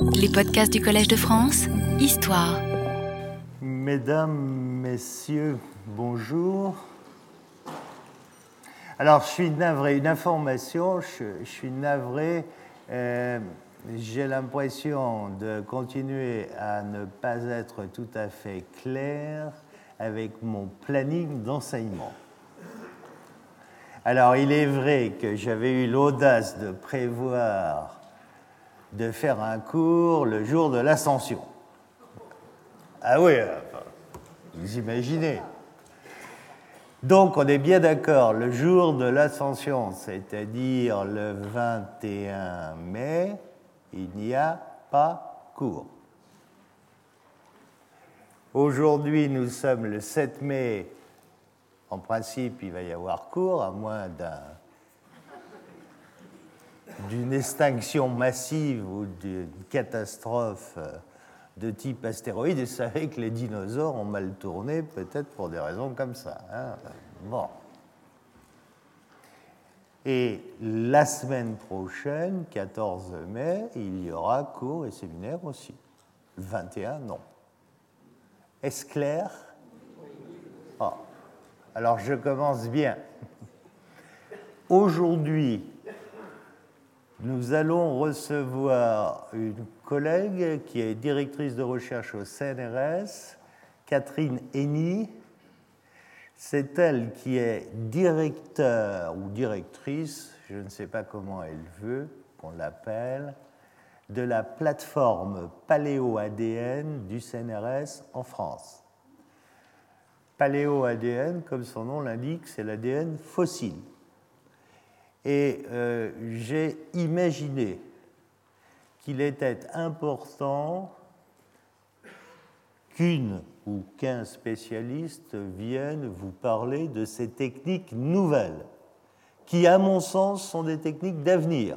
Les podcasts du Collège de France, Histoire. Mesdames, Messieurs, bonjour. Alors, je suis navré, une information, je, suis navré. Euh, j'ai l'impression de continuer à ne pas être tout à fait clair avec mon planning d'enseignement. Alors, il est vrai que j'avais eu l'audace de prévoir de faire un cours le jour de l'ascension. Ah oui, vous imaginez. Donc, on est bien d'accord, le jour de l'ascension, c'est-à-dire le 21 mai, il n'y a pas cours. Aujourd'hui, nous sommes le 7 mai. En principe, il va y avoir cours, à moins d'une extinction massive ou d'une catastrophe euh, de type astéroïde. Et vous savez que les dinosaures ont mal tourné, peut-être pour des raisons comme ça. Hein. bon. Et la semaine prochaine, 14 mai, il y aura cours et séminaire aussi. Le 21, non. Est-ce clair? Ah. Alors je commence bien. Aujourd'hui, nous allons recevoir une collègue qui est directrice de recherche au CNRS, Catherine Henny. C'est elle qui est directeur ou directrice, je ne sais pas comment elle veut qu'on l'appelle, de la plateforme Paléo-ADN du CNRS en France. Paléo-ADN, comme son nom l'indique, c'est l'ADN fossile. Et euh, j'ai imaginé qu'il était important qu'une ou qu'un spécialiste vienne vous parler de ces techniques nouvelles, qui, à mon sens, sont des techniques d'avenir.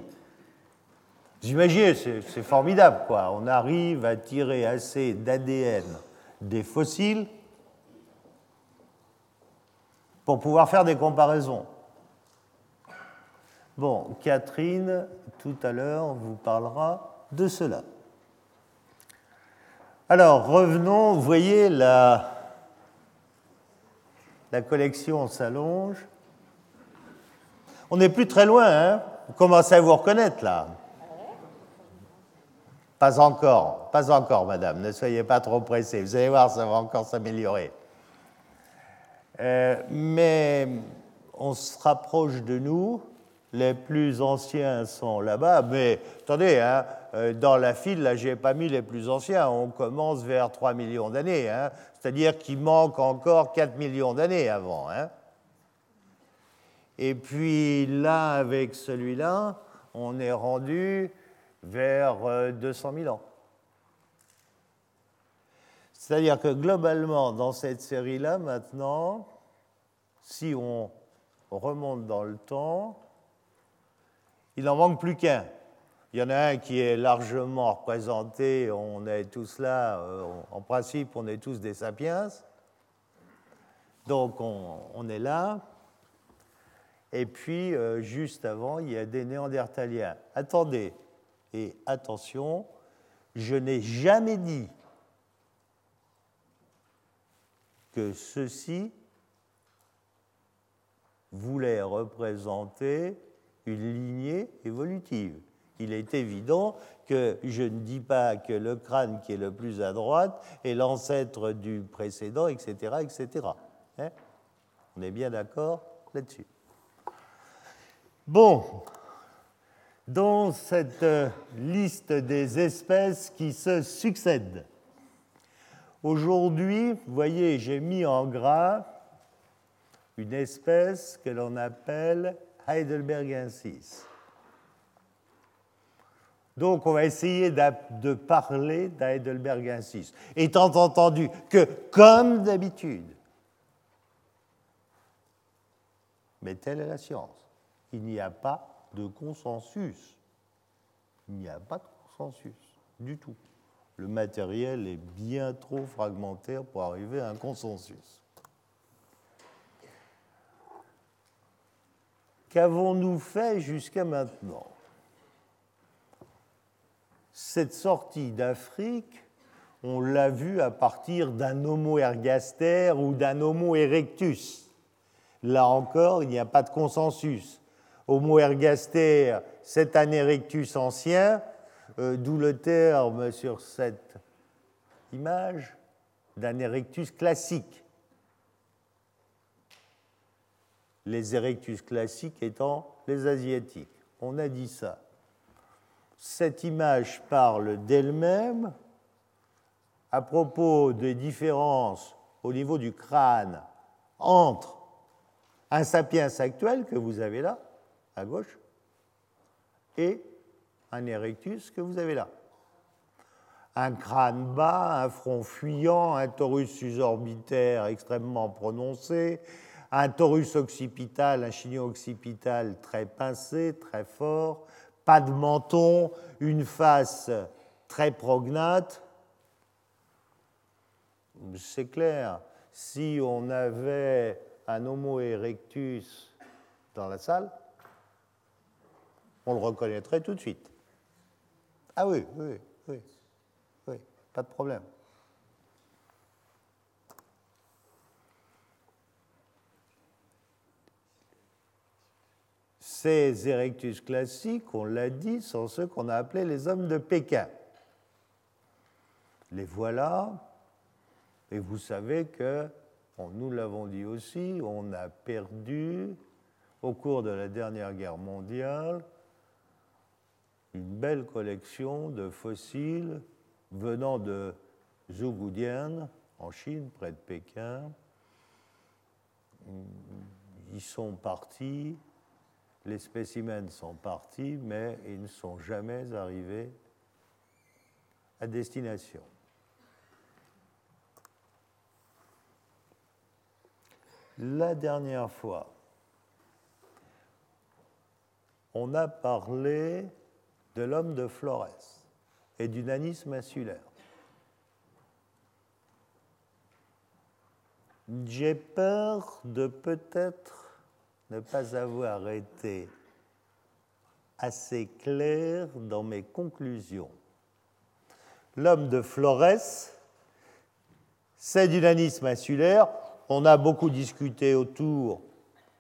Vous imaginez, c'est formidable, quoi. On arrive à tirer assez d'ADN des fossiles pour pouvoir faire des comparaisons. Bon, Catherine, tout à l'heure, vous parlera de cela. Alors, revenons, vous voyez, la, la collection s'allonge. On n'est plus très loin, hein Vous commencez à vous reconnaître, là. Pas encore, pas encore, madame, ne soyez pas trop pressée. Vous allez voir, ça va encore s'améliorer. Euh, mais on se rapproche de nous. Les plus anciens sont là-bas, mais attendez, hein, euh, dans la file, là, je n'ai pas mis les plus anciens. On commence vers 3 millions d'années, hein, c'est-à-dire qu'il manque encore 4 millions d'années avant. Hein. Et puis là, avec celui-là, on est rendu vers 200 euh, 000 ans. C'est-à-dire que globalement, dans cette série-là, maintenant, si on remonte dans le temps, il n'en manque plus qu'un. Il y en a un qui est largement représenté, on est tous là, euh, en principe, on est tous des sapiens. Donc on, est là. Et puis, euh, juste avant, il y a des néandertaliens. Attendez, et attention, je n'ai jamais dit que ceci voulait représenter une lignée évolutive. Il est évident que je ne dis pas que le crâne qui est le plus à droite est l'ancêtre du précédent, etc. etc. Hein? On est bien d'accord là-dessus. Bon, dans cette euh, liste des espèces qui se succèdent. Aujourd'hui, vous voyez, j'ai mis en gras une espèce que l'on appelle heidelbergensis. Donc, on va essayer de parler d'Heidelbergensis, étant entendu que, comme d'habitude, mais telle est la science, il n'y a pas de consensus. Il n'y a pas de consensus du tout. Le matériel est bien trop fragmentaire pour arriver à un consensus. Qu'avons-nous fait jusqu'à maintenant? Cette sortie d'Afrique, on l'a vu à partir d'un Homo ergaster ou d'un Homo erectus. Là encore, il n'y a pas de consensus. Homo ergaster, c'est un erectus ancien, euh, d'où le terme sur cette image d'un erectus classique. Les erectus classiques étant les asiatiques. On a dit ça. Cette image parle d'elle-même à propos des différences au niveau du crâne entre un sapiens actuel que vous avez là, à gauche, et un erectus que vous avez là. Un crâne bas, un front fuyant, un torus susorbitaire extrêmement prononcé, un torus occipital, un chignon occipital très pincé, très fort, pas de menton, une face très prognate. C'est clair, si on avait un Homo erectus dans la salle, on le reconnaîtrait tout de suite. Ah oui, oui, oui, oui, pas de problème. Ces erectus classiques, on l'a dit, sont ceux qu'on a appelés les hommes de Pékin. Les voilà, et vous savez que, nous l'avons dit aussi, on a perdu au cours de la dernière guerre mondiale une belle collection de fossiles venant de Zhougudian, en Chine, près de Pékin. Ils sont partis, les spécimens sont partis, mais ils ne sont jamais arrivés à destination. La dernière fois, on a parlé de l'homme de Flores et du nanisme insulaire. J'ai peur de peut-être ne pas avoir été assez clair dans mes conclusions. L'homme de Flores, c'est du nanisme insulaire. On a beaucoup discuté autour,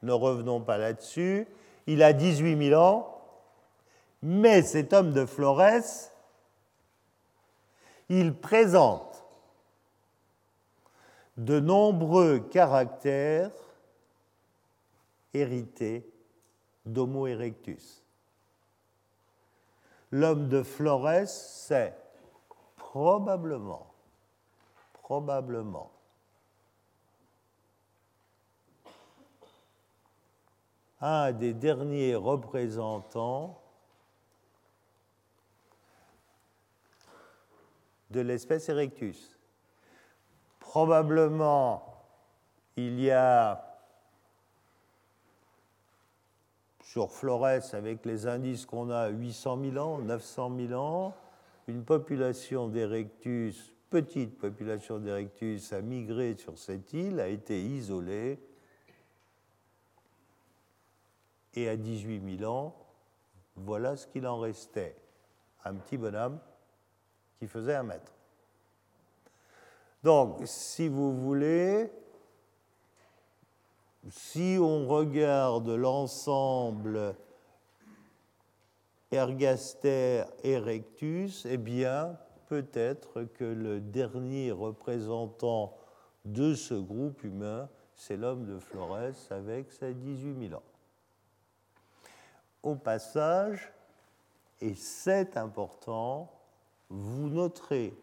ne revenons pas là-dessus. Il a 18 000 ans, mais cet homme de Flores, il présente de nombreux caractères hérités d'Homo erectus. L'homme de Flores, c'est probablement, probablement, un des derniers représentants de l'espèce Erectus. Probablement, il y a sur Flores, avec les indices qu'on a, 800 000 ans, 900 000 ans, une population d'Erectus, petite population d'Erectus, a migré sur cette île, a été isolée, et à 18 000 ans, voilà ce qu'il en restait. Un petit bonhomme qui faisait un mètre. Donc, si vous voulez, si on regarde l'ensemble ergaster erectus, eh bien, peut-être que le dernier représentant de ce groupe humain, c'est l'homme de Flores avec ses 18 000 ans. Au passage, et c'est important, vous noterez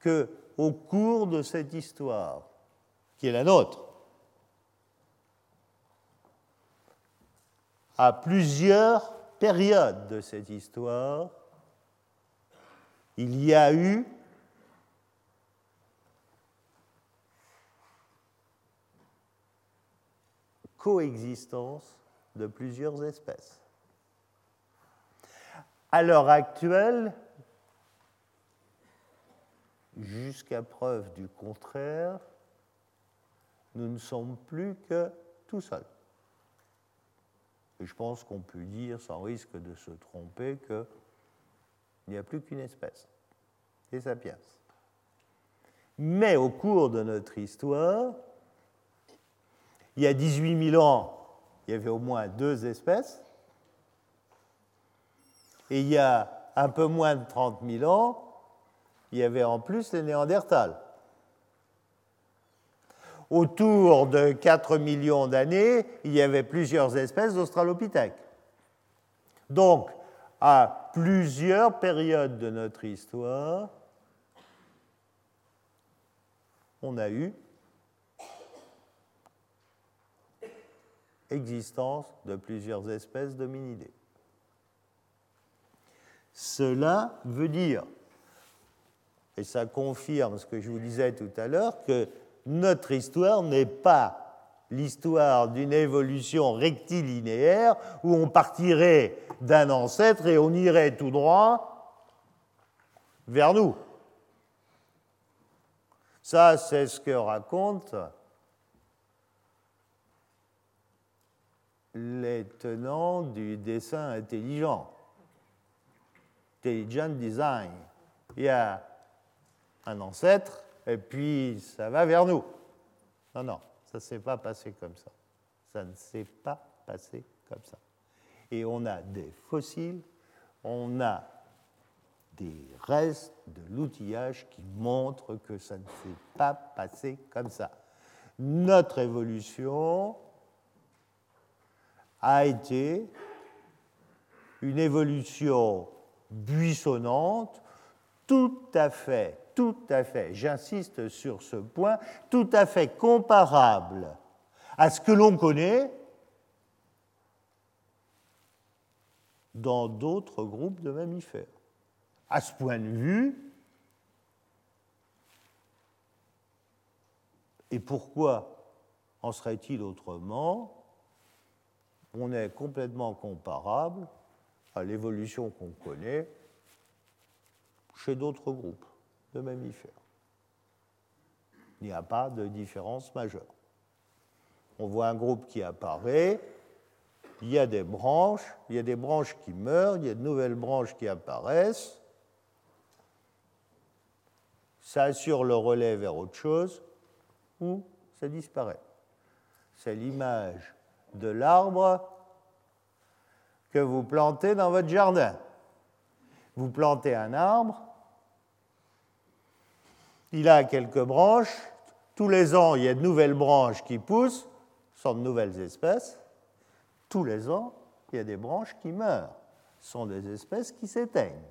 que au cours de cette histoire, qui est la nôtre, à plusieurs périodes de cette histoire, il y a eu coexistence de plusieurs espèces. À l'heure actuelle, jusqu'à preuve du contraire, nous ne sommes plus que tout seuls. Et je pense qu'on peut dire, sans risque de se tromper, que Il n'y a plus qu'une espèce, les sapiens. Mais au cours de notre histoire, il y a 18 000 ans, il y avait au moins deux espèces. Et il y a un peu moins de 30 000 ans, il y avait en plus les Néandertals. Autour de 4 millions d'années, il y avait plusieurs espèces d'Australopithèques. Donc, à plusieurs périodes de notre histoire, on a eu existence de plusieurs espèces d'hominidés. Cela veut dire, et ça confirme ce que je vous disais tout à l'heure, que notre histoire n'est pas l'histoire d'une évolution rectilinéaire où on partirait d'un ancêtre et on irait tout droit vers nous. Ça, c'est ce que raconte les tenants du dessin intelligent, intelligent design. Il y a un ancêtre et puis ça va vers nous. Non, non, ça ne s'est pas passé comme ça. Ça ne s'est pas passé comme ça. Et on a des fossiles, on a des restes de l'outillage qui montrent que ça ne s'est pas passé comme ça. Notre évolution a été une évolution buissonnante, tout à fait, tout à fait, j'insiste sur ce point, tout à fait comparable à ce que l'on connaît dans d'autres groupes de mammifères. À ce point de vue, et pourquoi en serait-il autrement on est complètement comparable à l'évolution qu'on connaît chez d'autres groupes de mammifères. Il n'y a pas de différence majeure. On voit un groupe qui apparaît, il y a des branches, il y a des branches qui meurent, il y a de nouvelles branches qui apparaissent. Ça assure le relais vers autre chose ou ça disparaît. C'est l'image de l'arbre que vous plantez dans votre jardin. Vous plantez un arbre, il a quelques branches, tous les ans il y a de nouvelles branches qui poussent, sont de nouvelles espèces, tous les ans il y a des branches qui meurent, sont des espèces qui s'éteignent.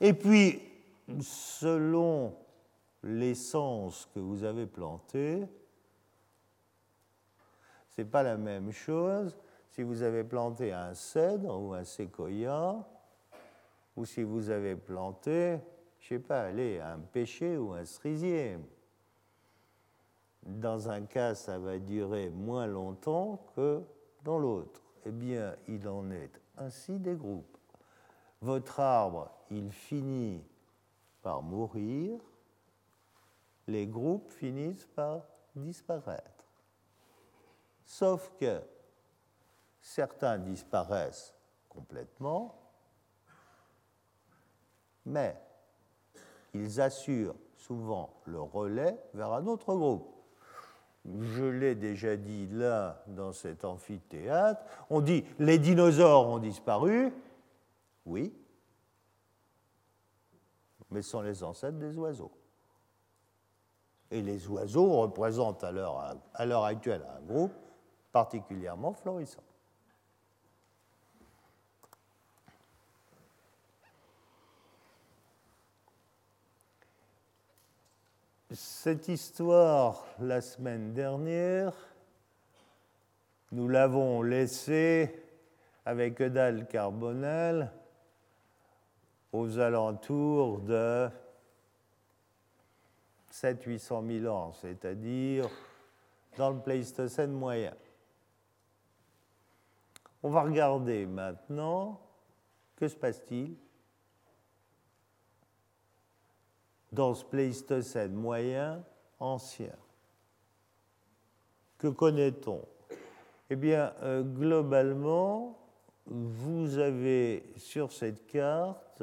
Et puis, selon l'essence que vous avez plantée, ce n'est pas la même chose si vous avez planté un cèdre ou un séquoia, ou si vous avez planté, je ne sais pas, allez, un pêcher ou un cerisier. Dans un cas, ça va durer moins longtemps que dans l'autre. Eh bien, il en est ainsi des groupes. Votre arbre, il finit par mourir, les groupes finissent par disparaître. Sauf que certains disparaissent complètement, mais ils assurent souvent le relais vers un autre groupe. Je l'ai déjà dit là, dans cet amphithéâtre, on dit les dinosaures ont disparu, oui, mais ce sont les ancêtres des oiseaux. Et les oiseaux représentent à l'heure actuelle un groupe particulièrement florissant. Cette histoire, la semaine dernière, nous l'avons laissée avec Eudal Carbonel aux alentours de 700-800 000 ans, c'est-à-dire dans le Pléistocène moyen. On va regarder maintenant que se passe-t-il dans ce Pléistocène moyen ancien. Que connaît-on? Eh bien, euh, globalement, vous avez sur cette carte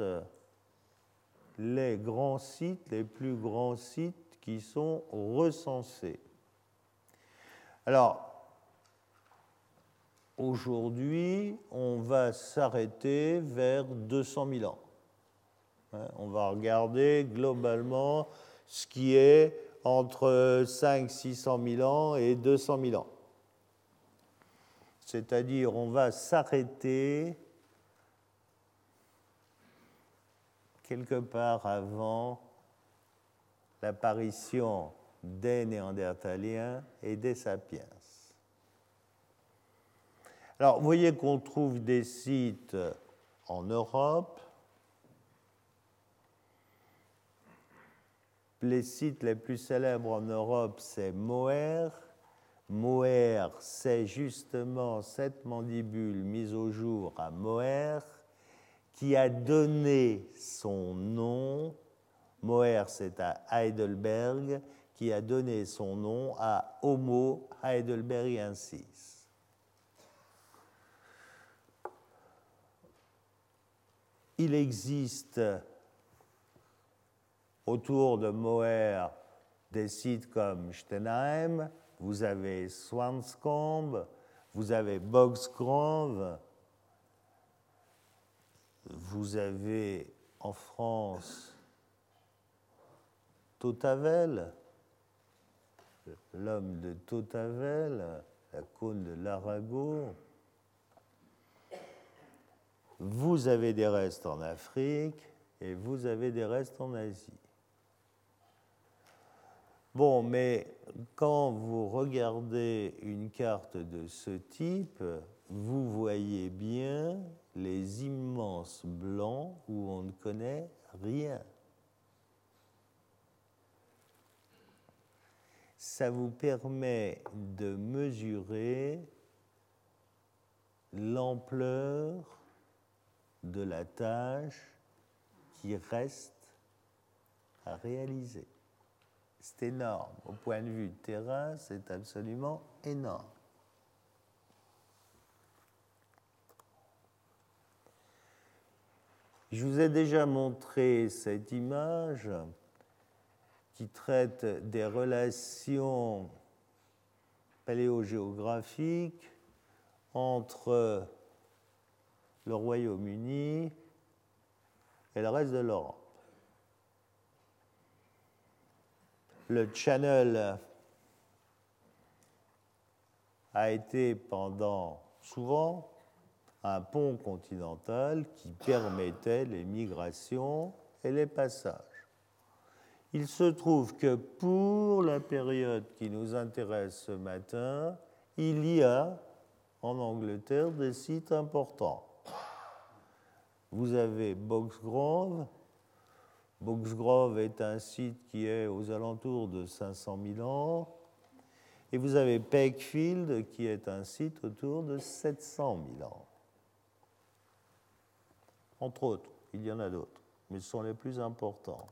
les grands sites, les plus grands sites qui sont recensés. Alors, aujourd'hui, on va s'arrêter vers 200 000 ans. Hein, on va regarder globalement ce qui est entre 5 600 000 ans et 200 000 ans. C'est-à-dire, on va s'arrêter quelque part avant l'apparition des Néandertaliens et des Sapiens. Alors, vous voyez qu'on trouve des sites en Europe. Les sites les plus célèbres en Europe, c'est Moher. Moher, c'est justement cette mandibule mise au jour à Moher qui a donné son nom, Moher c'est à Heidelberg, qui a donné son nom à Homo heidelbergensis. Il existe autour de Moher des sites comme Stenheim, vous avez Swanscombe, vous avez Boxgrove, vous avez en France Totavel, l'homme de Totavel, la cône de l'Arago. Vous avez des restes en Afrique et vous avez des restes en Asie. Bon, mais quand vous regardez une carte de ce type, vous voyez bien les immenses blancs où on ne connaît rien. Ça vous permet de mesurer l'ampleur de la tâche qui reste à réaliser. C'est énorme. Au point de vue terrain, c'est absolument énorme. Je vous ai déjà montré cette image qui traite des relations paléogéographiques entre le Royaume-Uni et le reste de l'Europe. Le Channel a été pendant souvent un pont continental qui permettait les migrations et les passages. Il se trouve que pour la période qui nous intéresse ce matin, il y a en Angleterre des sites importants. Vous avez Boxgrove. Est un site qui est aux alentours de 500 000 ans. Et vous avez Peckfield qui est un site autour de 700 000 ans entre autres. Il y en a d'autres, mais ce sont les plus importants.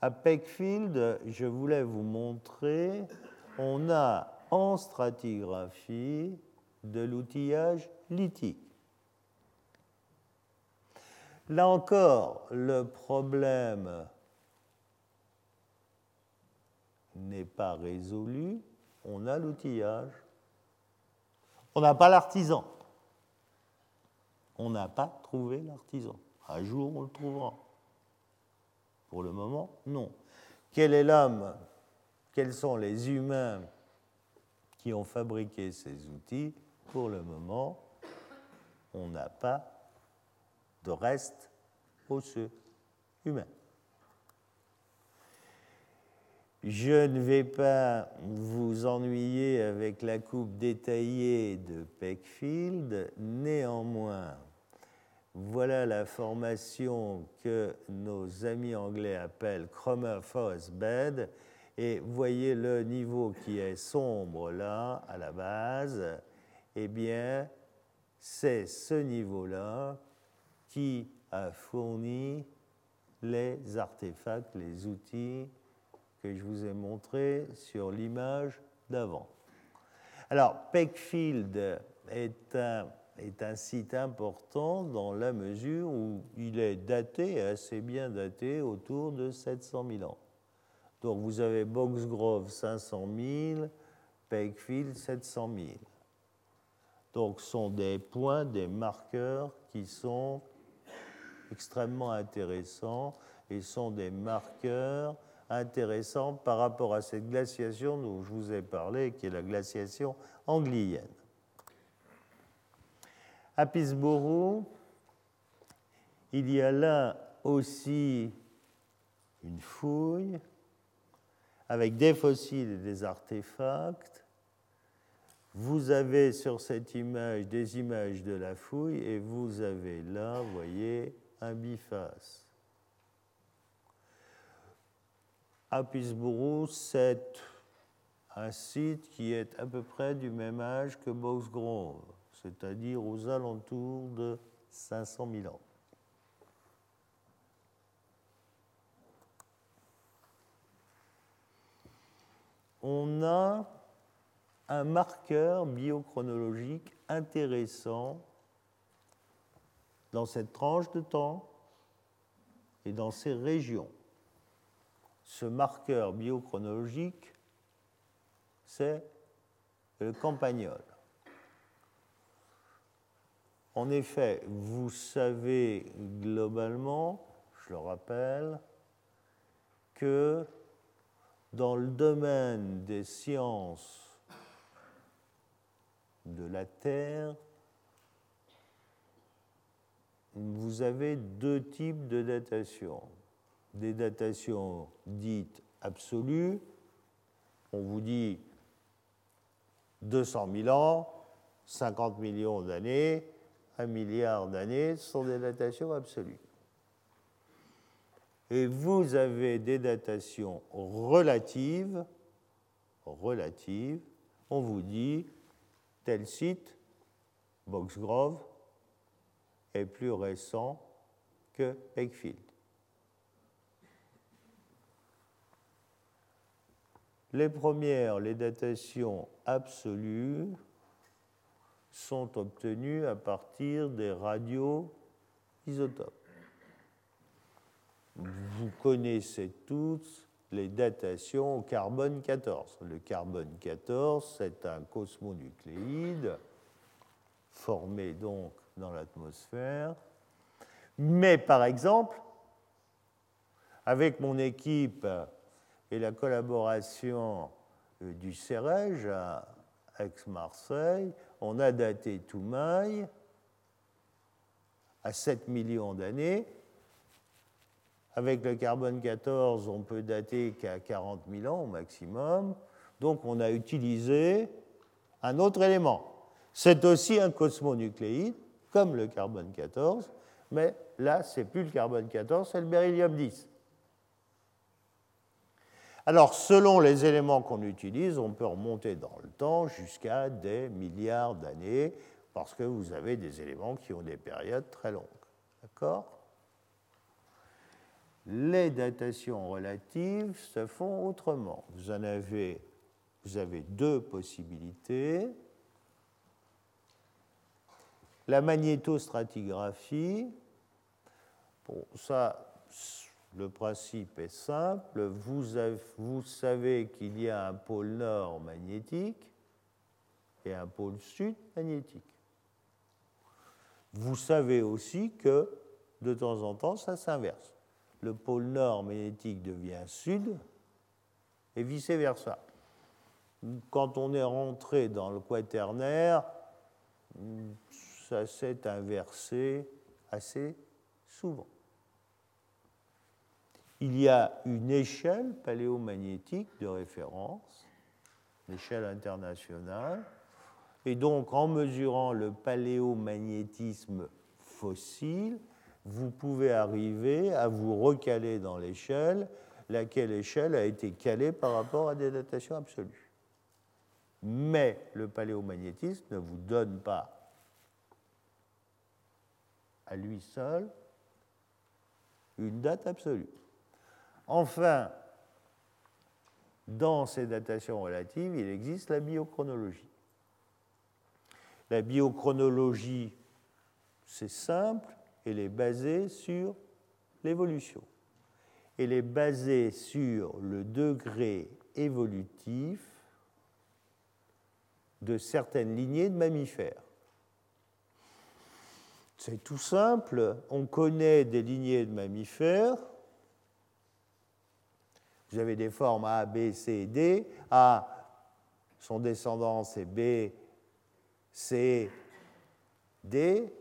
À Peckfield, je voulais vous montrer, on a en stratigraphie de l'outillage lithique. Là encore, le problème n'est pas résolu. On a l'outillage. On n'a pas l'artisan on n'a pas trouvé l'artisan. Un jour, on le trouvera. Pour le moment, non. Quel est l'homme? Quels sont les humains qui ont fabriqué ces outils? Pour le moment, on n'a pas de reste osseux humain. Je ne vais pas vous ennuyer avec la coupe détaillée de Peckfield, néanmoins, voilà la formation que nos amis anglais appellent Cromer Forest Bed. Et voyez le niveau qui est sombre là, à la base. Eh bien, c'est ce niveau-là qui a fourni les artefacts, les outils que je vous ai montrés sur l'image d'avant. Alors, Peckfield est un, est un site important dans la mesure où il est daté, assez bien daté, autour de 700 000 ans. Donc vous avez Boxgrove 500 000, Pakefield 700 000. Donc ce sont des points, des marqueurs qui sont extrêmement intéressants et sont des marqueurs intéressants par rapport à cette glaciation dont je vous ai parlé, qui est la glaciation anglienne. À Pittsburgh, il y a là aussi une fouille avec des fossiles et des artefacts. Vous avez sur cette image des images de la fouille et vous avez là, vous voyez, un biface. À Pittsburgh, c'est un site qui est à peu près du même âge que Boxgrove c'est-à-dire aux alentours de 500 000 ans. On a un marqueur biochronologique intéressant dans cette tranche de temps et dans ces régions. Ce marqueur biochronologique, c'est le campagnol. En effet, vous savez globalement, je le rappelle, que dans le domaine des sciences de la Terre, vous avez deux types de datation. Des datations dites absolues, on vous dit 200 000 ans, 50 millions d'années, un milliard d'années sont des datations absolues. Et vous avez des datations relatives, relatives, on vous dit tel site, Boxgrove, est plus récent que Eggfield. Les premières, les datations absolues, sont obtenus à partir des radioisotopes. Vous connaissez tous les datations au carbone 14. Le carbone 14, c'est un cosmonucléide formé donc dans l'atmosphère. Mais par exemple, avec mon équipe et la collaboration du CEREJ à Aix-Marseille, on a daté Toumaï à 7 millions d'années. Avec le carbone 14, on peut dater qu'à 40 000 ans au maximum. Donc on a utilisé un autre élément. C'est aussi un cosmonucléide, comme le carbone 14, mais là, c'est plus le carbone 14, c'est le beryllium 10. Alors, selon les éléments qu'on utilise, on peut remonter dans le temps jusqu'à des milliards d'années, parce que vous avez des éléments qui ont des périodes très longues. D'accord? Les datations relatives se font autrement. Vous en avez, vous avez deux possibilités. La magnétostratigraphie, bon, ça, le principe est simple. Vous, savez qu'il y a un pôle nord magnétique et un pôle sud magnétique. Vous savez aussi que de temps en temps, ça s'inverse. Le pôle nord magnétique devient sud et vice-versa. Quand on est rentré dans le quaternaire, ça s'est inversé assez souvent il y a une échelle paléomagnétique de référence, une échelle internationale, et donc en mesurant le paléomagnétisme fossile, vous pouvez arriver à vous recaler dans l'échelle, laquelle échelle a été calée par rapport à des datations absolues. Mais le paléomagnétisme ne vous donne pas à lui seul une date absolue. Enfin, dans ces datations relatives, il existe la biochronologie. La biochronologie, c'est simple, elle est basée sur l'évolution. Elle est basée sur le degré évolutif de certaines lignées de mammifères. C'est tout simple, on connaît des lignées de mammifères. Vous avez des formes A, B, C, D. A, son descendant, c'est B, C, D.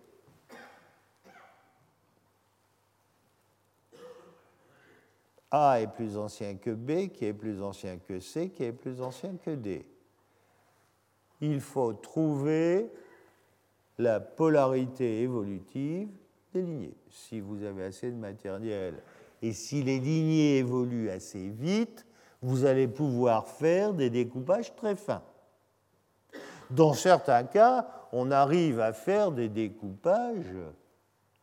A est plus ancien que B, qui est plus ancien que C, qui est plus ancien que D. Il faut trouver la polarité évolutive des lignées. Si vous avez assez de matériel et si les lignées évoluent assez vite, vous allez pouvoir faire des découpages très fins. Dans certains cas, on arrive à faire des découpages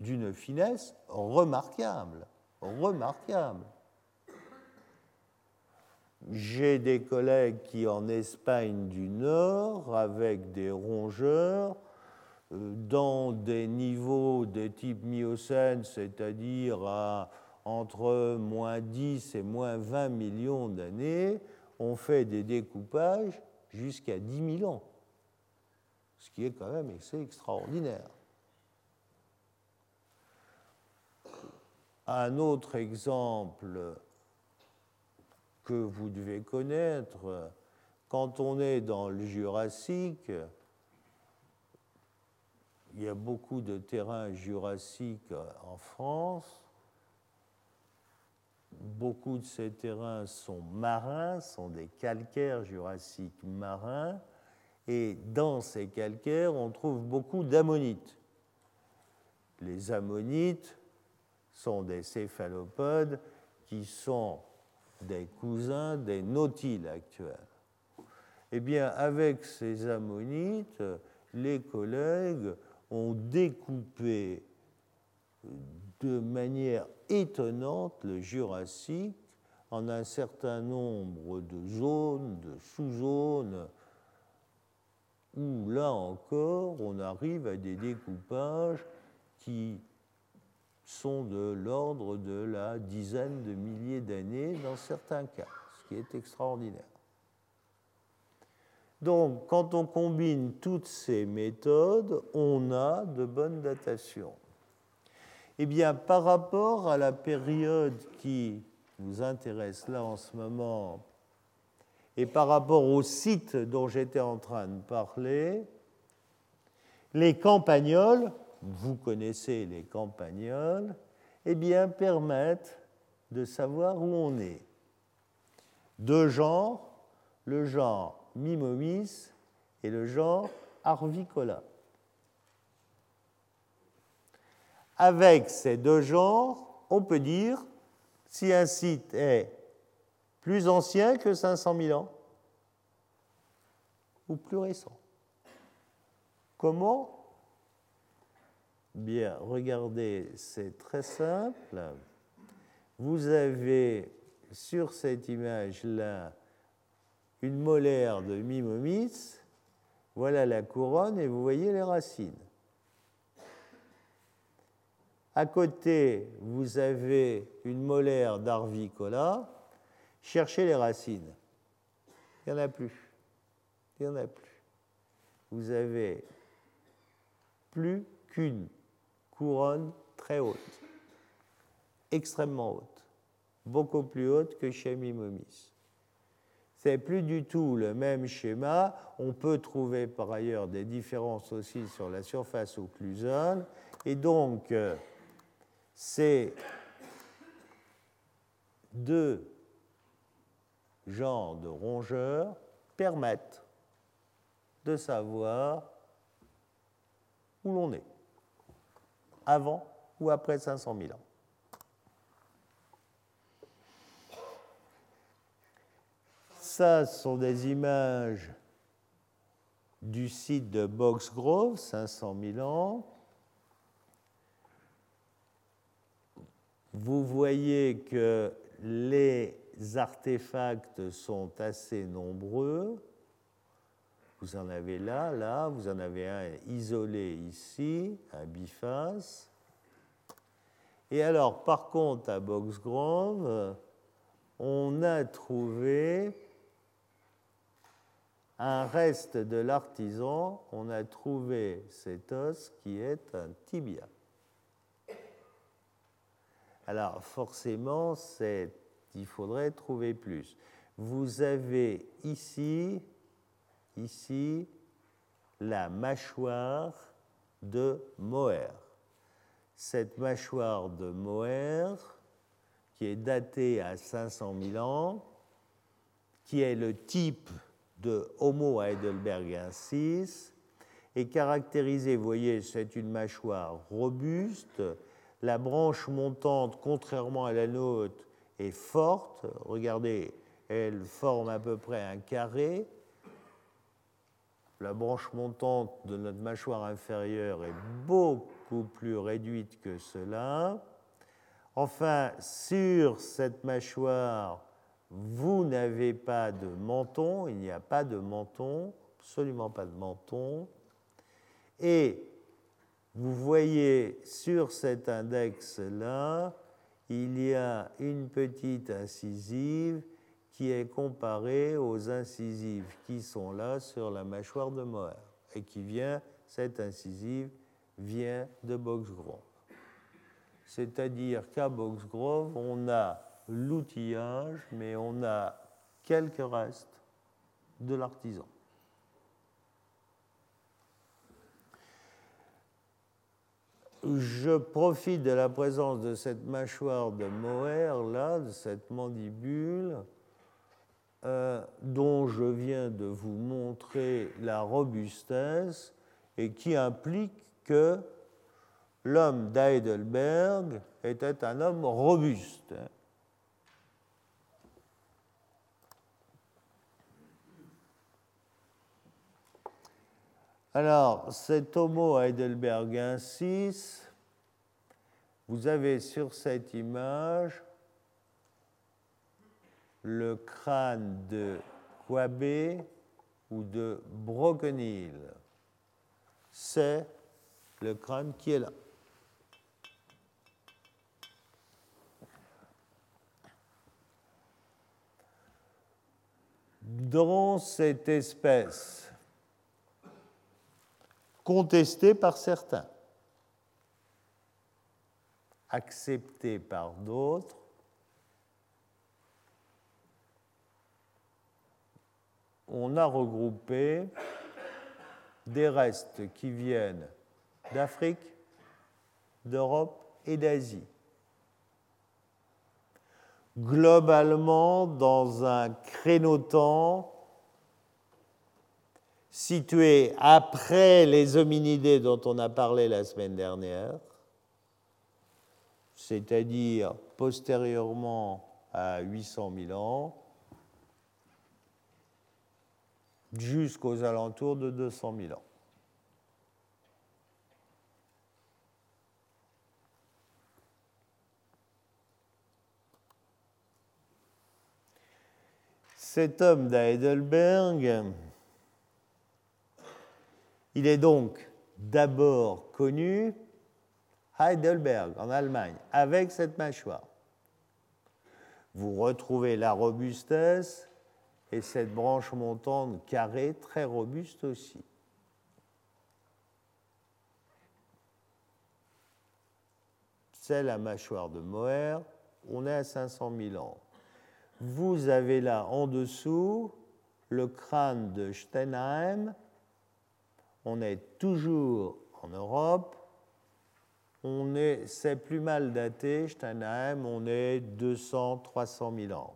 d'une finesse remarquable, remarquable. J'ai des collègues qui en Espagne du Nord, avec des rongeurs, dans des niveaux de type Miocène, c'est-à-dire entre moins 10 et moins 20 millions d'années, on fait des découpages jusqu'à 10 000 ans, ce qui est quand même assez extraordinaire. Un autre exemple que vous devez connaître, quand on est dans le Jurassique, il y a beaucoup de terrains jurassiques en France. Beaucoup de ces terrains sont marins, sont des calcaires jurassiques marins. Et dans ces calcaires, on trouve beaucoup d'ammonites. Les ammonites sont des céphalopodes qui sont des cousins des nautiles actuels. Eh bien, avec ces ammonites, les collègues ont découpé de manière étonnante le Jurassique en un certain nombre de zones, de sous-zones, où là encore on arrive à des découpages qui sont de l'ordre de la dizaine de milliers d'années dans certains cas, ce qui est extraordinaire. Donc, quand on combine toutes ces méthodes, on a de bonnes datations. Eh bien, par rapport à la période qui nous intéresse là en ce moment, et par rapport au site dont j'étais en train de parler, les campagnols, vous connaissez les campagnols, eh bien, permettent de savoir où on est. Deux genres, le genre Mimomis et le genre Arvicola. Avec ces deux genres, on peut dire si un site est plus ancien que 500 000 ans ou plus récent. Comment? Bien, regardez, c'est très simple. Vous avez sur cette image-là une molaire de Mimomis, voilà la couronne et vous voyez les racines. À côté, vous avez une molaire d'Arvicola. Cherchez les racines. Il n'y en a plus. Il n'y en a plus. Vous avez plus qu'une couronne très haute, extrêmement haute, beaucoup plus haute que chez Mimomis c'est plus du tout le même schéma. On peut trouver par ailleurs des différences aussi sur la surface occlusale. Et donc, euh, ces deux genres de rongeurs permettent de savoir où l'on est, avant ou après 500 000 ans. Ça, ce sont des images du site de Boxgrove, 500 000 ans. Vous voyez que les artefacts sont assez nombreux. Vous en avez là, là, vous en avez un isolé ici, un biface. Et alors, par contre, à Boxgrove, on a trouvé un reste de l'artisan, on a trouvé cet os qui est un tibia. Alors forcément, il faudrait trouver plus. Vous avez ici, ici, la mâchoire de Moher. Cette mâchoire de Moher, qui est datée à 500 000 ans, qui est le type de Homo heidelbergensis, est caractérisée, vous voyez, c'est une mâchoire robuste, la branche montante, contrairement à la nôtre, est forte, regardez, elle forme à peu près un carré, la branche montante de notre mâchoire inférieure est beaucoup plus réduite que cela. Enfin, sur cette mâchoire, vous n'avez pas de menton, il n'y a pas de menton, absolument pas de menton. Et vous voyez sur cet index-là, il y a une petite incisive qui est comparée aux incisives qui sont là sur la mâchoire de Moher et qui vient, cette incisive vient de Boxgrove. C'est-à-dire qu'à Boxgrove, on a l'outillage, mais on a quelques restes de l'artisan. Je profite de la présence de cette mâchoire de Moher, là, de cette mandibule, euh, dont je viens de vous montrer la robustesse et qui implique que l'homme d'Heidelberg était un homme robuste. Alors, cet Homo heidelbergensis, vous avez sur cette image le crâne de Quabe ou de Brokenhill. C'est le crâne qui est là. Dans cette espèce, contesté par certains, accepté par d'autres, on a regroupé des restes qui viennent d'Afrique, d'Europe et d'Asie. Globalement, dans un créneau-temps situé après les hominidés dont on a parlé la semaine dernière, c'est-à-dire postérieurement à 800 000 ans, jusqu'aux alentours de 200 000 ans. Cet homme d'Heidelberg, il est donc d'abord connu Heidelberg, en Allemagne, avec cette mâchoire. Vous retrouvez la robustesse et cette branche montante carrée très robuste aussi. C'est la mâchoire de Moher. On est à 500 000 ans. Vous avez là en dessous le crâne de Steinheim, on est toujours en Europe. C'est plus mal daté, Steinheim, on est 200, 300 000 ans.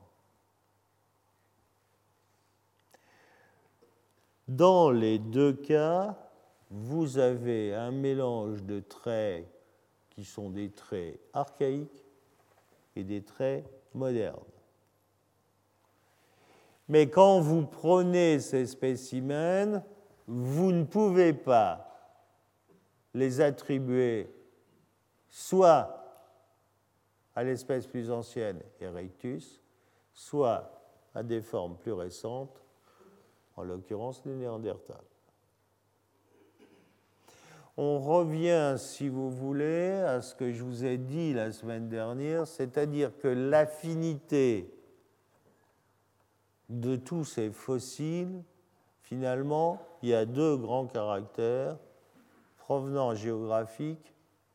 Dans les deux cas, vous avez un mélange de traits qui sont des traits archaïques et des traits modernes. Mais quand vous prenez ces spécimens, vous ne pouvez pas les attribuer soit à l'espèce plus ancienne Erectus, soit à des formes plus récentes, en l'occurrence les Néandertals. On revient, si vous voulez, à ce que je vous ai dit la semaine dernière, c'est-à-dire que l'affinité de tous ces fossiles, finalement, il y a deux grands caractères, provenance géographique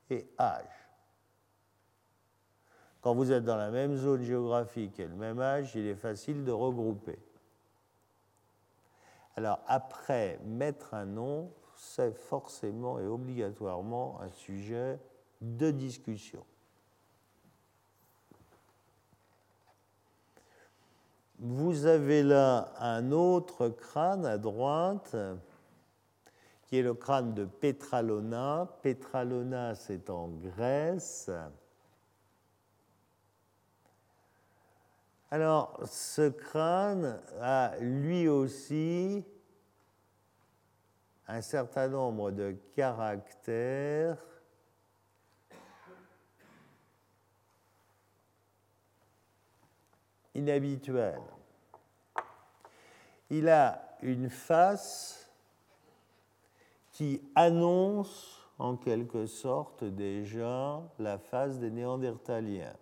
et âge. Quand vous êtes dans la même zone géographique et le même âge, il est facile de regrouper. Alors après, mettre un nom, c'est forcément et obligatoirement un sujet de discussion. Vous avez là un autre crâne à droite, qui est le crâne de Petralona. Petralona, c'est en Grèce. Alors, ce crâne a lui aussi un certain nombre de caractères inhabituels. Il a une face qui annonce en quelque sorte déjà la face des Néandertaliens.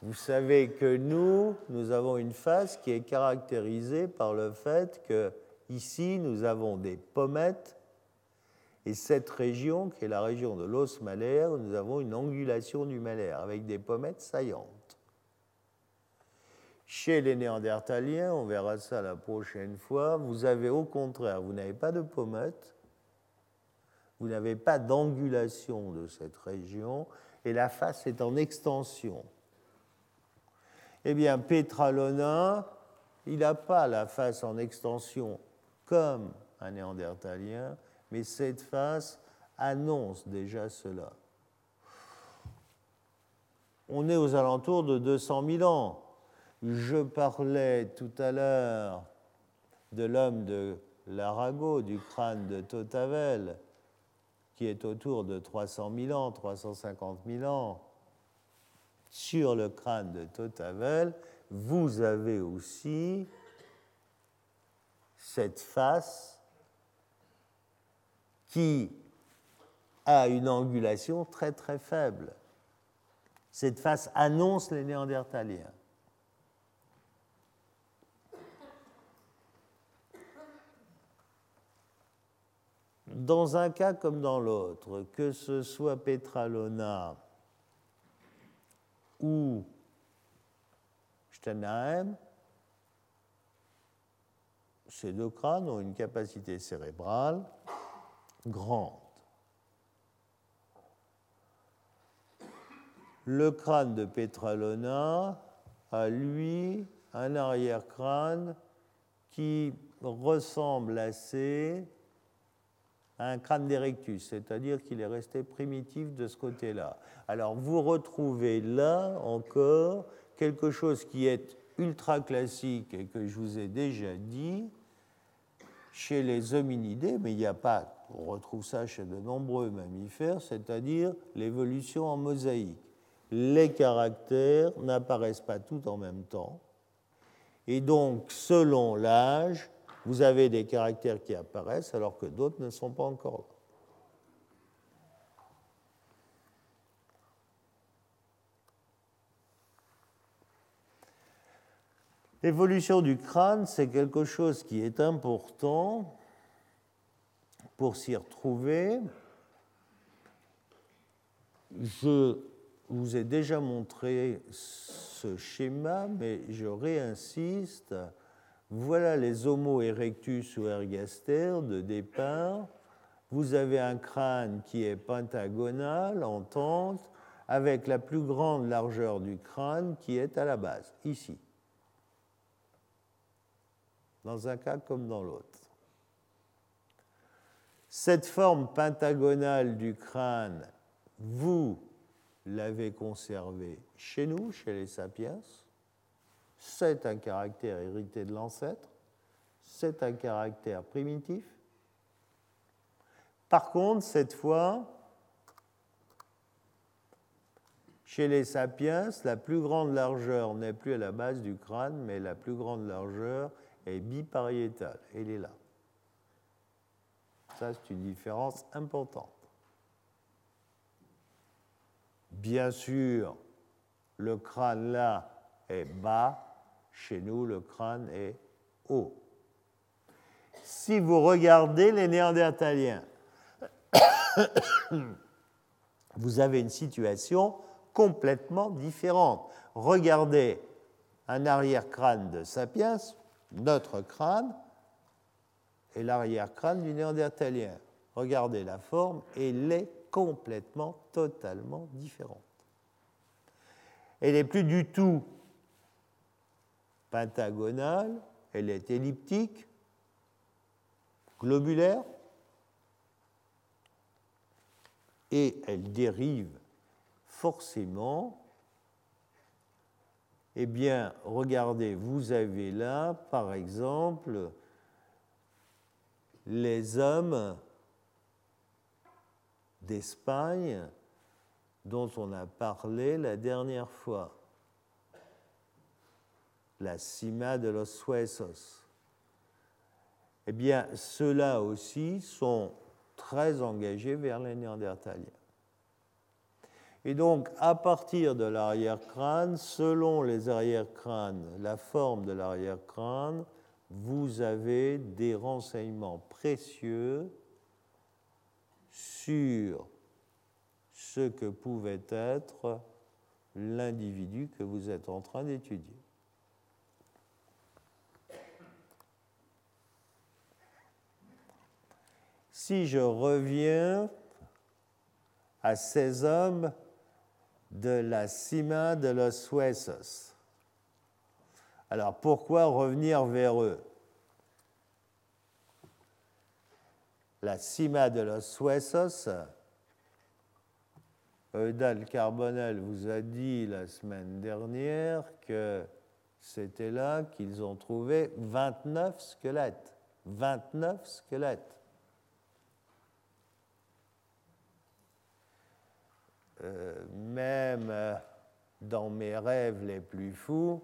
Vous savez que nous, nous avons une face qui est caractérisée par le fait que ici, nous avons des pommettes et cette région, qui est la région de l'os malaire, nous avons une angulation du malaire avec des pommettes saillantes. Chez les Néandertaliens, on verra ça la prochaine fois, vous avez au contraire, vous n'avez pas de pommettes, vous n'avez pas d'angulation de cette région, et la face est en extension. Eh bien, Petralona, il n'a pas la face en extension comme un néandertalien, mais cette face annonce déjà cela. On est aux alentours de 200 000 ans. Je parlais tout à l'heure de l'homme de l'Arago, du crâne de Totavel, qui est autour de 300 000 ans, 350 000 ans sur le crâne de Totavel, vous avez aussi cette face qui a une angulation très très faible. Cette face annonce les Néandertaliens. Dans un cas comme dans l'autre, que ce soit Petralona ou Steinheim, ces deux crânes ont une capacité cérébrale grande. Le crâne de Petralona a, lui, un arrière-crâne qui ressemble assez un crâne d'Erectus, c'est-à-dire qu'il est resté primitif de ce côté-là. Alors vous retrouvez là encore quelque chose qui est ultra classique et que je vous ai déjà dit chez les hominidés, mais il n'y a pas, on retrouve ça chez de nombreux mammifères, c'est-à-dire l'évolution en mosaïque. Les caractères n'apparaissent pas tout en même temps, et donc selon l'âge, vous avez des caractères qui apparaissent alors que d'autres ne sont pas encore là. L'évolution du crâne, c'est quelque chose qui est important pour s'y retrouver. Je vous ai déjà montré ce schéma, mais je réinsiste voilà les Homo erectus ou ergaster de départ. Vous avez un crâne qui est pentagonal en tente avec la plus grande largeur du crâne qui est à la base, ici. Dans un cas comme dans l'autre. Cette forme pentagonale du crâne, vous l'avez conservée chez nous, chez les sapiens c'est un caractère hérité de l'ancêtre, c'est un caractère primitif. Par contre, cette fois, chez les sapiens, la plus grande largeur n'est plus à la base du crâne, mais la plus grande largeur est bipariétal. Il est là. Ça, c'est une différence importante. Bien sûr, le crâne là est bas, chez nous, le crâne est haut. Si vous regardez les Néandertaliens, vous avez une situation complètement différente. Regardez un arrière-crâne de Sapiens, notre crâne, et l'arrière-crâne du Néandertalien. Regardez la forme, elle est complètement, totalement différente. Elle n'est plus du tout pentagonale, elle est elliptique, globulaire, et elle dérive forcément, eh bien, regardez, vous avez là, par exemple, les hommes d'Espagne dont on a parlé la dernière fois, la cima de los huesos. Eh bien, ceux-là aussi sont très engagés vers les Néandertaliens. Et donc, à partir de l'arrière-crâne, selon les arrière-crânes, la forme de l'arrière-crâne, vous avez des renseignements précieux sur ce que pouvait être l'individu que vous êtes en train d'étudier. Si je reviens à ces hommes de la cima de los huesos, alors pourquoi revenir vers eux? La cima de los huesos, Eudal Carbonel vous a dit la semaine dernière que c'était là qu'ils ont trouvé 29 squelettes. 29 squelettes. Euh, même euh, dans mes rêves les plus fous,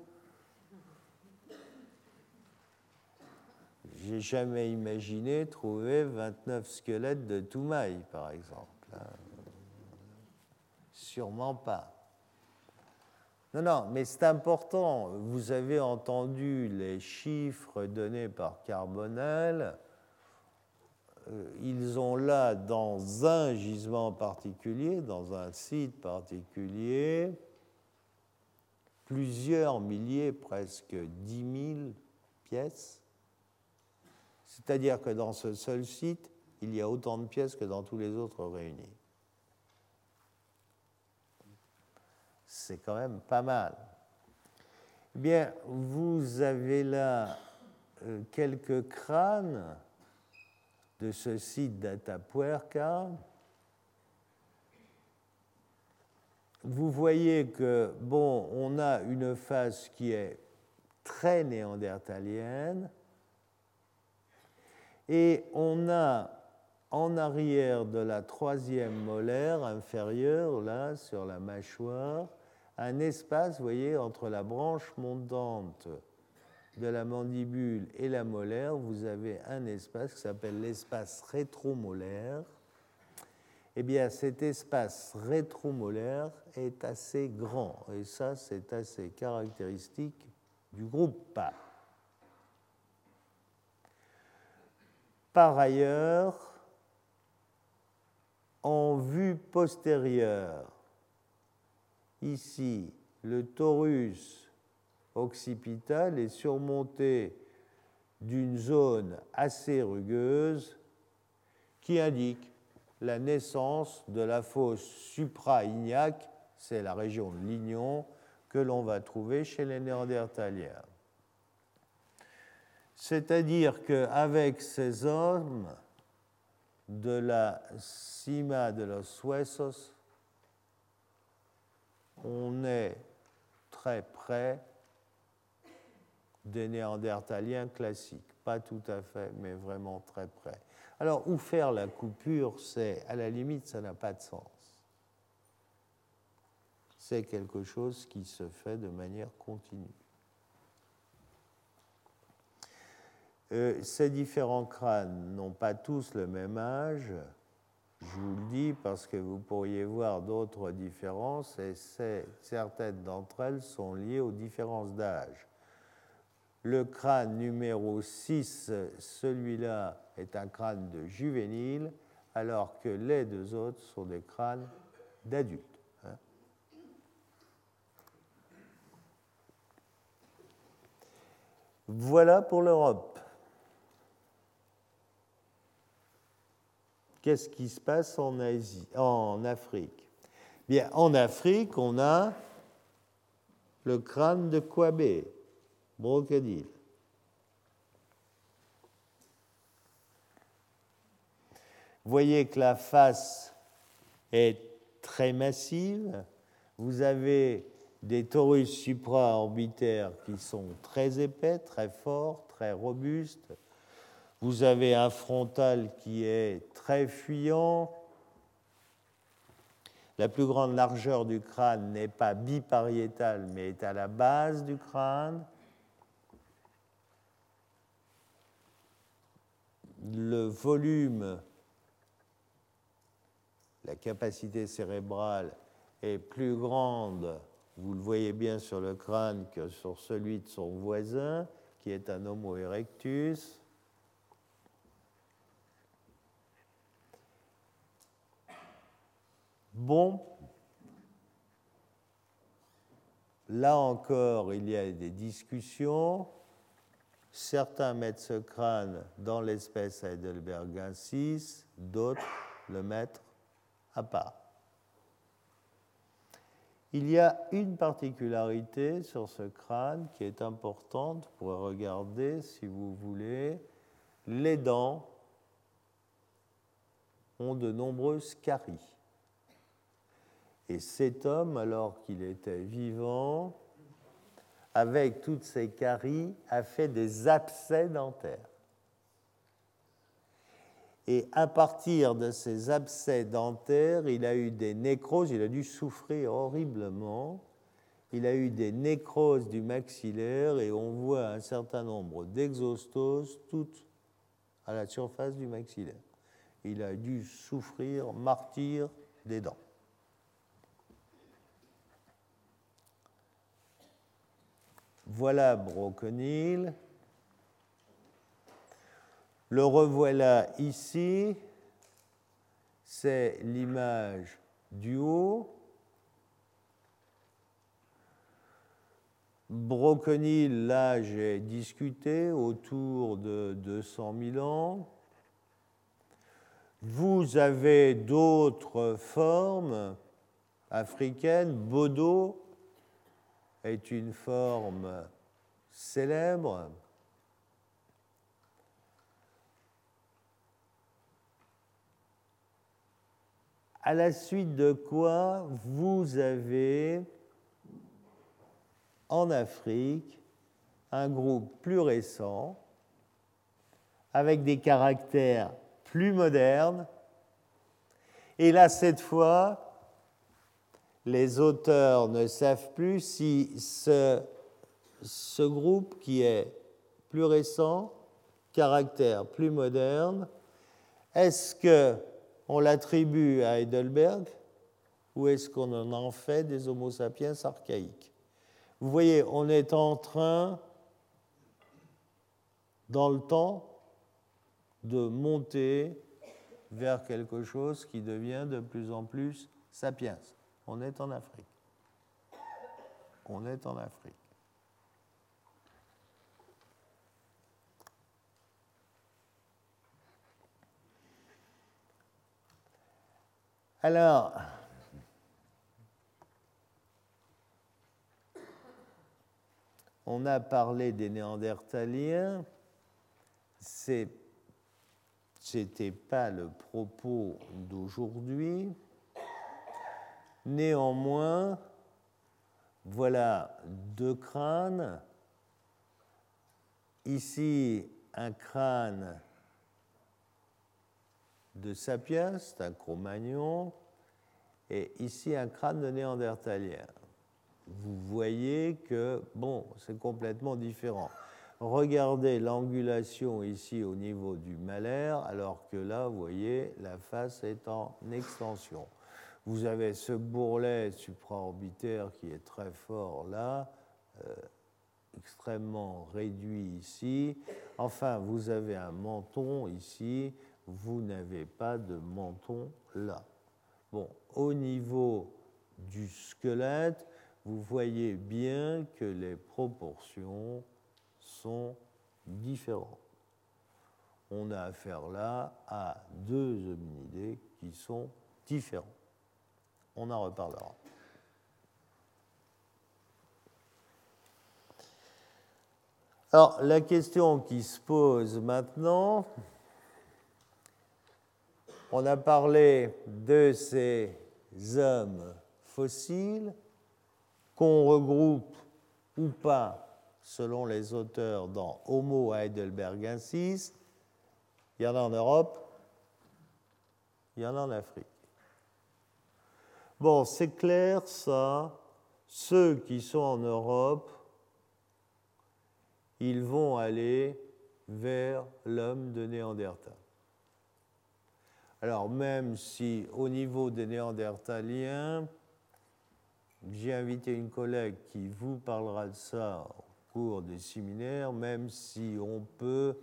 j'ai jamais imaginé trouver 29 squelettes de Toumaï, par exemple. Sûrement pas. Non, non, mais c'est important. Vous avez entendu les chiffres donnés par Carbonel. Euh, ils ont là, dans un gisement particulier, dans un site particulier, plusieurs milliers, presque 10 000 pièces. C'est-à-dire que dans ce seul site, il y a autant de pièces que dans tous les autres réunis. C'est quand même pas mal. Eh bien, vous avez là euh, quelques crânes de ce site d'Atapuerca. Vous voyez que, bon, on a une face qui est très néandertalienne, et on a en arrière de la troisième molaire inférieure, là, sur la mâchoire, un espace, vous voyez, entre la branche montante de la mandibule et la molaire, vous avez un espace qui s'appelle l'espace rétromolaire. Eh bien, cet espace rétromolaire est assez grand, et ça, c'est assez caractéristique du groupe PA. Par ailleurs, en vue postérieure, ici, le torus occipital est surmonté d'une zone assez rugueuse qui indique la naissance de la fosse supra-ignac, c'est la région de Lignon, que l'on va trouver chez les Néandertaliens. C'est-à-dire qu'avec ces hommes de la cima de los huesos, on est très près des néandertaliens classiques. Pas tout à fait, mais vraiment très près. Alors, où faire la coupure, c'est, à la limite, ça n'a pas de sens. C'est quelque chose qui se fait de manière continue. Euh, ces différents crânes n'ont pas tous le même âge. Je vous le dis parce que vous pourriez voir d'autres différences et certaines d'entre elles sont liées aux différences d'âge. Le crâne numéro 6, celui-là, est un crâne de juvénile, alors que les deux autres sont des crânes d'adultes. Hein. Voilà pour l'Europe. Qu'est-ce qui se passe en, Afrique? Bien, en Afrique, on a le crâne de Kwabé, brocodile. Voyez que la face est très massive. Vous avez des torus supraorbitaires qui sont très épais, très forts, très robustes. Vous avez un frontal qui est très fuyant. La plus grande largeur du crâne n'est pas bipariétale, mais est à la base du crâne. Le volume, la capacité cérébrale est plus grande, vous le voyez bien sur le crâne, que sur celui de son voisin, qui est un Homo erectus. Bon, là encore, il y a des discussions. Certains mettent ce crâne dans l'espèce Heidelbergensis, d'autres le mettent à part. Il y a une particularité sur ce crâne qui est importante pour regarder, si vous voulez. Les dents ont de nombreuses caries. Et cet homme, alors qu'il était vivant, avec toutes ses caries, a fait des abcès dentaires. Et à partir de ces abcès dentaires, il a eu des nécroses, il a dû souffrir horriblement. Il a eu des nécroses du maxillaire et on voit un certain nombre d'exostoses toutes à la surface du maxillaire. Il a dû souffrir, martyr des dents. Voilà Broconil. Le revoilà ici. C'est l'image du haut. Broconil, là, j'ai discuté autour de 200 000 ans. Vous avez d'autres formes africaines. Bodo, est une forme célèbre. À la suite de quoi vous avez en Afrique un groupe plus récent avec des caractères plus modernes. Et là, cette fois, les auteurs ne savent plus si ce, groupe qui est plus récent, caractère plus moderne, est-ce qu'on l'attribue à Heidelberg ou est-ce qu'on en fait des Homo sapiens archaïques? Vous voyez, on est en train, dans le temps, de monter vers quelque chose qui devient de plus en plus sapiens. On est en Afrique. On est en Afrique. Alors, on a parlé des Néandertaliens. Ce n'était pas le propos d'aujourd'hui. Néanmoins, voilà deux crânes. Ici, un crâne de Sapiens, un Cro-Magnon, et ici un crâne de Néandertalien. Vous voyez que, bon, c'est complètement différent. regardez l'angulation ici au niveau du malaire, alors que là, vous voyez, la face est en extension. Vous avez ce bourrelet supraorbitaire qui est très fort là, euh, extrêmement réduit ici. Enfin, vous avez un menton ici, vous n'avez pas de menton là. Bon, au niveau du squelette, vous voyez bien que les proportions sont différentes. On a affaire là à deux hominidés qui sont différents. On en reparlera. Alors, la question qui se pose maintenant, on a parlé de ces hommes fossiles qu'on regroupe ou pas, selon les auteurs, dans Homo heidelbergensis. Il y en a en Europe, il y en a en Afrique. Bon, c'est clair ça, ceux qui sont en Europe, ils vont aller vers l'homme de Néandertal. Alors même si au niveau des Néandertaliens, j'ai invité une collègue qui vous parlera de ça au cours des séminaires, même si on peut,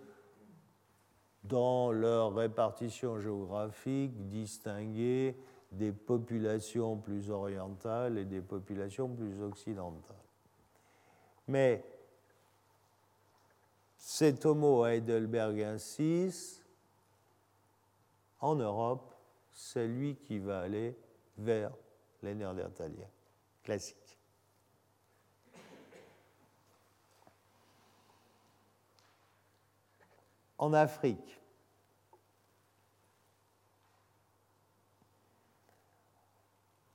dans leur répartition géographique, distinguer des populations plus orientales et des populations plus occidentales. Mais cet Homo heidelbergensis, en Europe, c'est lui qui va aller vers les Néandertaliens classiques. En Afrique,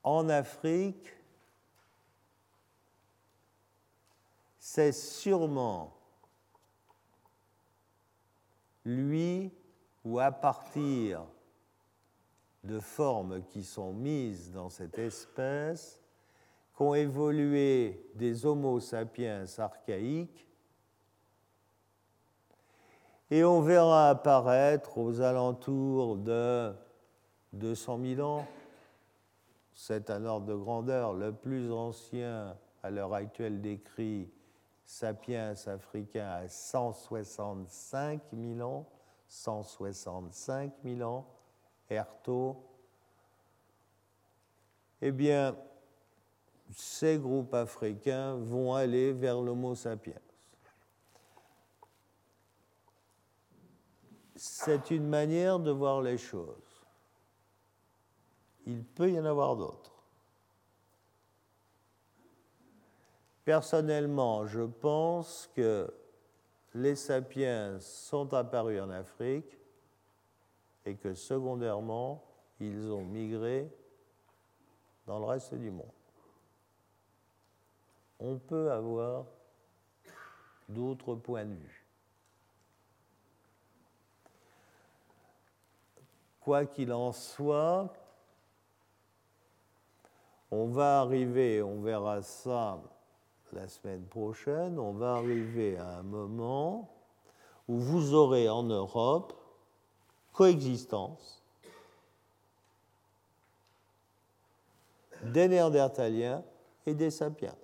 en Afrique, c'est sûrement lui ou à partir de formes qui sont mises dans cette espèce qu'ont évolué des Homo sapiens archaïques. Et on verra apparaître aux alentours de 200 000 ans, c'est un ordre de grandeur, le plus ancien à l'heure actuelle décrit, sapiens africain à 165 000 ans, 165 000 ans, Erto, eh bien, ces groupes africains vont aller vers l'Homo sapiens. C'est une manière de voir les choses. Il peut y en avoir d'autres. Personnellement, je pense que les sapiens sont apparus en Afrique et que secondairement, ils ont migré dans le reste du monde. On peut avoir d'autres points de vue. Quoi qu'il en soit, on va arriver, on verra ça la semaine prochaine, on va arriver à un moment où vous aurez en Europe coexistence des Néandertaliens et des Sapiens.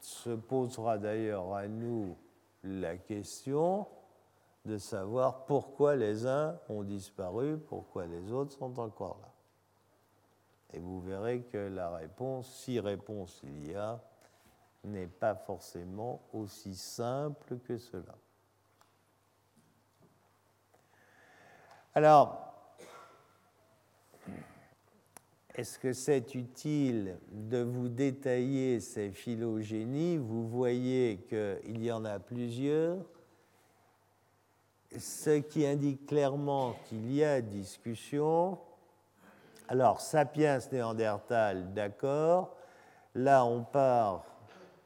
Se posera d'ailleurs à nous la question de savoir pourquoi les uns ont disparu, pourquoi les autres sont encore là. Et vous verrez que la réponse, si réponse il y a, n'est pas forcément aussi simple que cela. Alors, est-ce que c'est utile de vous détailler ces phylogénies? Vous voyez qu'il y en a plusieurs, ce qui indique clairement qu'il y a discussion. Alors, sapiens néandertal, d'accord. Là, on part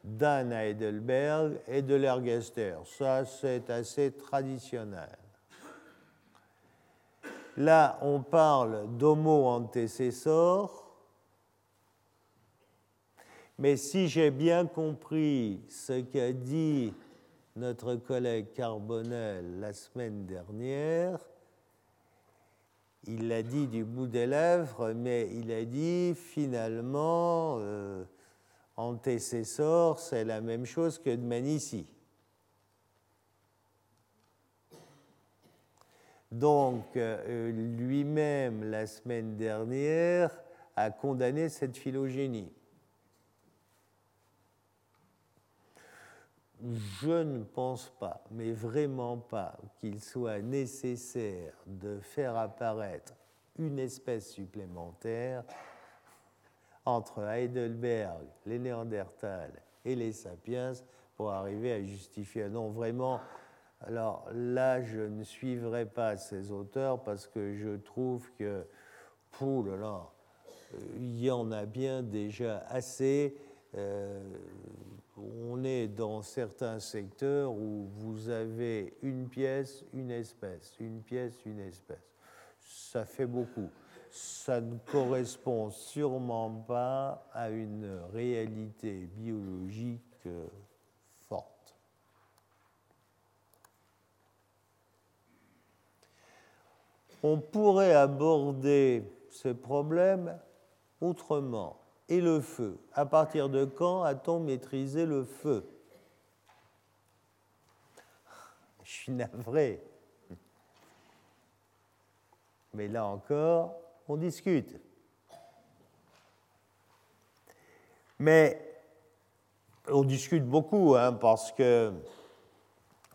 d'Anne Heidelberg et de l'Ergester. Ça, c'est assez traditionnel. Là, on parle d'homo antecessor. Mais si j'ai bien compris ce qu'a dit notre collègue Carbonel la semaine dernière, il l'a dit du bout des lèvres, mais il a dit finalement, euh, antécessor, c'est la même chose que de Manici. Donc, euh, lui-même, la semaine dernière, a condamné cette phylogénie. Je ne pense pas, mais vraiment pas, qu'il soit nécessaire de faire apparaître une espèce supplémentaire entre Heidelberg, les Néandertals et les Sapiens pour arriver à justifier. Non, vraiment, alors là, je ne suivrai pas ces auteurs parce que je trouve que, pour là, il y en a bien déjà assez. Euh, on est dans certains secteurs où vous avez une pièce, une espèce, une pièce, une espèce. Ça fait beaucoup. Ça ne correspond sûrement pas à une réalité biologique euh, forte. On pourrait aborder ce problème autrement et le feu. À partir de quand a-t-on maîtrisé le feu? Je suis navré. Mais là encore, on discute. Mais on discute beaucoup, hein, parce que,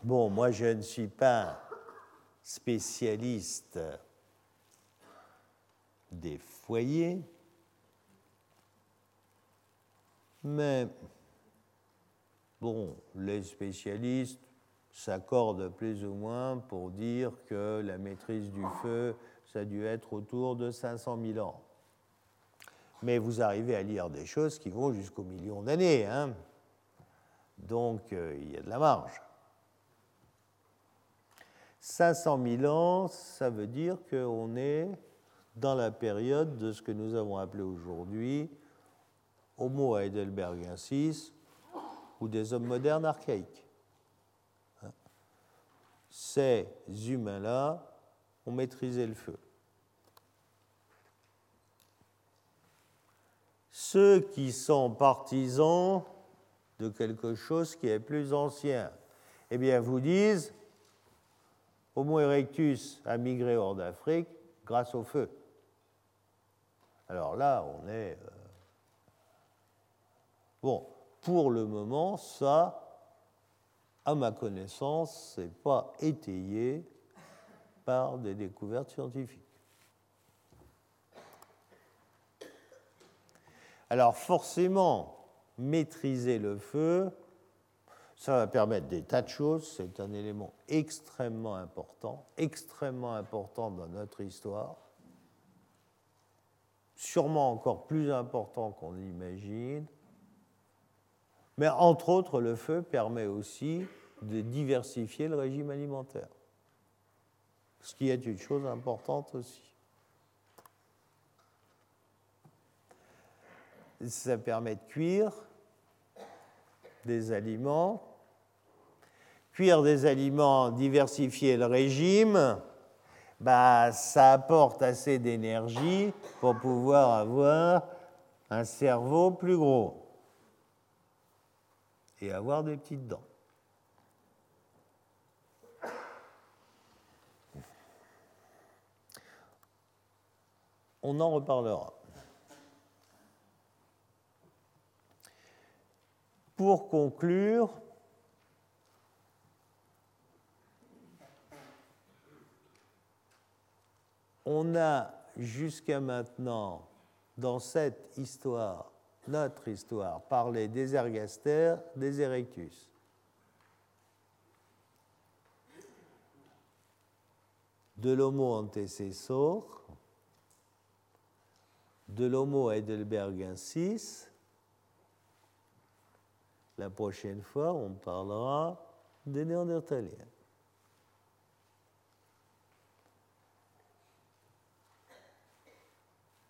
bon, moi je ne suis pas spécialiste des foyers, Mais, bon, les spécialistes s'accordent plus ou moins pour dire que la maîtrise du feu, ça a dû être autour de 500 000 ans. Mais vous arrivez à lire des choses qui vont jusqu'au million d'années. Hein Donc, euh, il y a de la marge. 500 000 ans, ça veut dire qu'on est dans la période de ce que nous avons appelé aujourd'hui Homo heidelbergensis ou des hommes modernes archaïques. Hein? Ces humains-là ont maîtrisé le feu. Ceux qui sont partisans de quelque chose qui est plus ancien, eh bien, vous disent Homo erectus a migré hors d'Afrique grâce au feu. Alors là, on est euh, Bon, pour le moment, ça, à ma connaissance, n'est pas étayé par des découvertes scientifiques. Alors forcément, maîtriser le feu, ça va permettre des tas de choses, c'est un élément extrêmement important, extrêmement important dans notre histoire, sûrement encore plus important qu'on l'imagine, mais entre autres, le feu permet aussi de diversifier le régime alimentaire, ce qui est une chose importante aussi. Ça permet de cuire des aliments. Cuire des aliments, diversifier le régime, bah, ça apporte assez d'énergie pour pouvoir avoir un cerveau plus gros et avoir des petites dents. On en reparlera. Pour conclure, on a jusqu'à maintenant, dans cette histoire, notre histoire parlait des ergastères, des erectus. De l'homo antecessor, de l'homo heidelbergensis. La prochaine fois, on parlera des néandertaliens.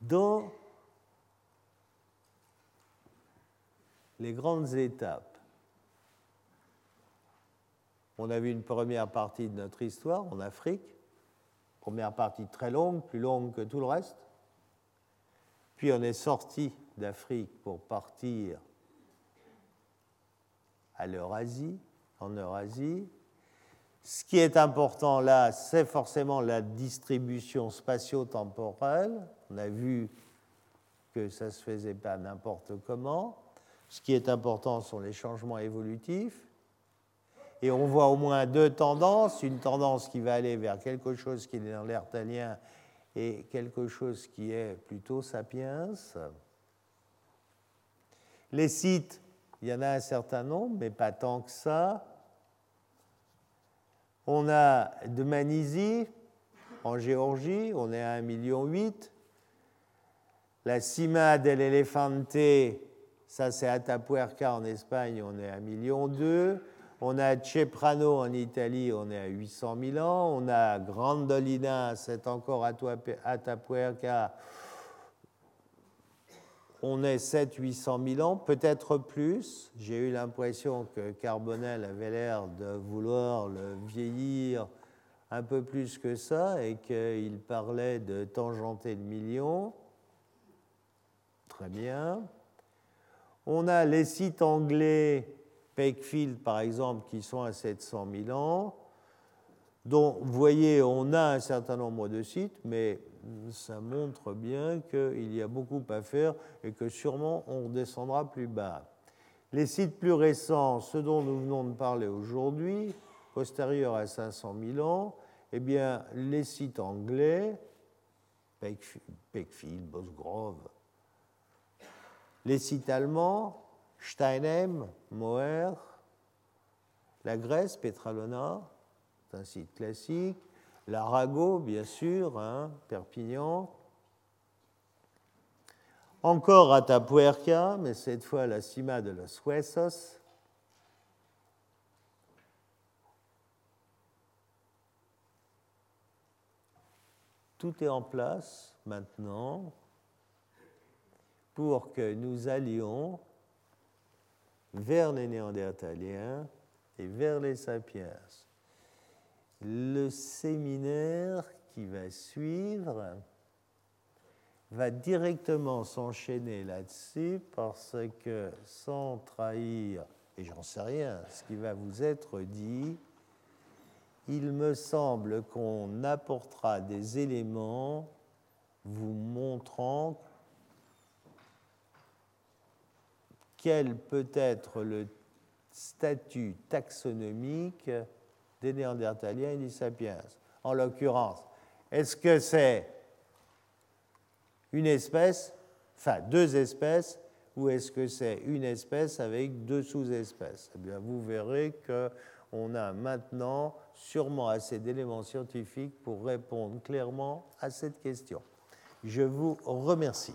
Dans les grandes étapes. On a vu une première partie de notre histoire en Afrique, première partie très longue, plus longue que tout le reste. Puis on est sorti d'Afrique pour partir à l'Eurasie, en Eurasie. Ce qui est important là, c'est forcément la distribution spatio-temporelle. On a vu que ça ne se faisait pas n'importe comment. Ce qui est important sont les changements évolutifs. Et on voit au moins deux tendances. Une tendance qui va aller vers quelque chose qui est dans l'ertalien et quelque chose qui est plutôt sapiens. Les sites, il y en a un certain nombre, mais pas tant que ça. On a de Manisie, en Géorgie, on est à 1,8 million. La Cima del Elefante, ça c'est Atapuerca en Espagne, on est à 1,2 million. On a Ceprano en Italie, on est à 800 000 ans. On a Grandolina, c'est encore Atapuerca, on est 700-800 000 ans, peut-être plus. J'ai eu l'impression que Carbonel avait l'air de vouloir le vieillir un peu plus que ça et qu'il parlait de tangenter le million. Très bien. On a les sites anglais Pakefield, par exemple, qui sont à 700 000 ans. Donc, vous voyez, on a un certain nombre de sites, mais ça montre bien qu'il y a beaucoup à faire et que sûrement on redescendra plus bas. Les sites plus récents, ceux dont nous venons de parler aujourd'hui, postérieurs à 500 000 ans, eh bien, les sites anglais, Pakefield, Bosgrove, les sites allemands, Steinheim, Moher, la Grèce, Petralona, c'est un site classique, l'Arago, bien sûr, hein, Perpignan, encore Atapuerca, mais cette fois la Cima de los Huesos, tout est en place maintenant pour que nous allions vers les Néandertaliens et vers les Sapiens. Le séminaire qui va suivre va directement s'enchaîner là-dessus parce que sans trahir, et j'en sais rien, ce qui va vous être dit, il me semble qu'on apportera des éléments vous montrant quel peut être le statut taxonomique des Néandertaliens et des Sapiens. En l'occurrence, est-ce que c'est une espèce, enfin deux espèces, ou est-ce que c'est une espèce avec deux sous-espèces? Eh bien, vous verrez qu'on a maintenant sûrement assez d'éléments scientifiques pour répondre clairement à cette question. Je vous remercie.